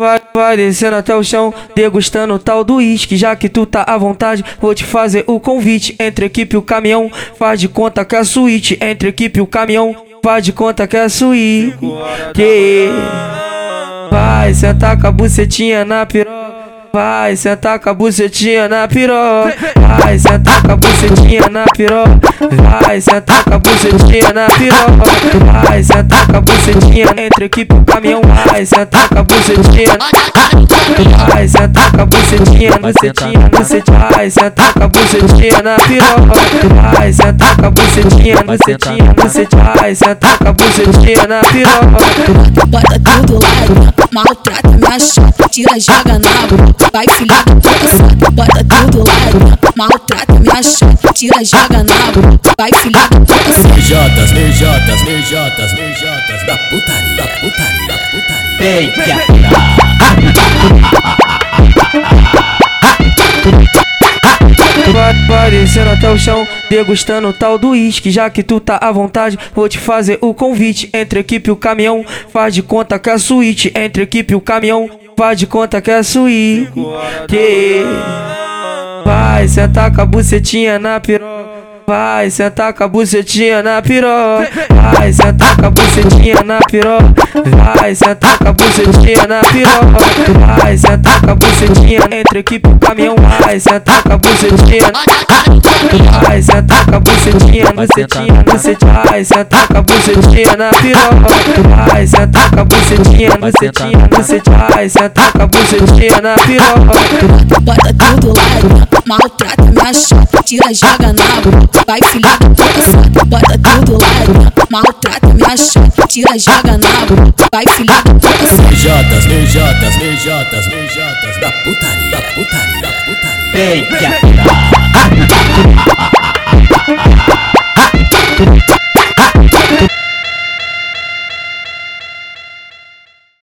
Vai, vai descendo até o chão, degustando o tal do uísque. Já que tu tá à vontade, vou te fazer o convite. Entre equipe e o caminhão, faz de conta que é suíte. Entre equipe e o caminhão, faz de conta que é a suíte. Vai sentar com a bucetinha na piroca. Vai sentar com a bucetinha na piroca. Vai sentar com a bucetinha na piroca. Vai sentar com a bucetinha na piroca. Vai sentar com a bucetinha entre equipe e caminhão. Vai sentar com a bucetinha. Vai sentar com a bucetinha, bucetinha, bucetinha. Vai sentar com a bucetinha na piroca. Vai sentar com a bucetinha, bucetinha, bucetinha. Vai sentar com a bucetinha na piroca. Bota tudo lá, maltrata minha chapa, tira, joga na boca. Vai filha puta, bota tudo lá, maltrata minha chapa, tira, joga na boca. Vai filha da puta. Mejotas, mejotas, mejotas, mejotas da putaria, da putaria, da putaria. Vem descendo até o chão, degustando tal do uísque. Já que tu tá à vontade, vou te fazer o convite. Entre equipe e o caminhão, faz de conta que é a suíte. Entre equipe e o caminhão, faz de conta que é a suíte. Vai sentar com a bucetinha na piroca. Vai sentar com a bucetinha na piroca. Vai sentar com a bucetinha na piroca. Vai sentar com a bucetinha na piroca. Vai sentar com a bucetinha entre equipe caminhão. Vai sentar com a bucetinha. Vai sentar com a bucetinha, bucetinha, bucetinha. Vai sentar com a bucetinha na piroca. Vai sentar com a bucetinha, bucetinha, bucetinha. Vai sentar com a bucetinha na piroca. Bota tudo lá, maltrata minha chapa, tira, joga na boca. Vai filha da puta, bota tudo lá, maltrata minha chapa, tira, joga na boca. Vai filha da puta. Mejotas, mejotas, mejotas, mejotas da putaria, da putaria, da putaria. Vem que a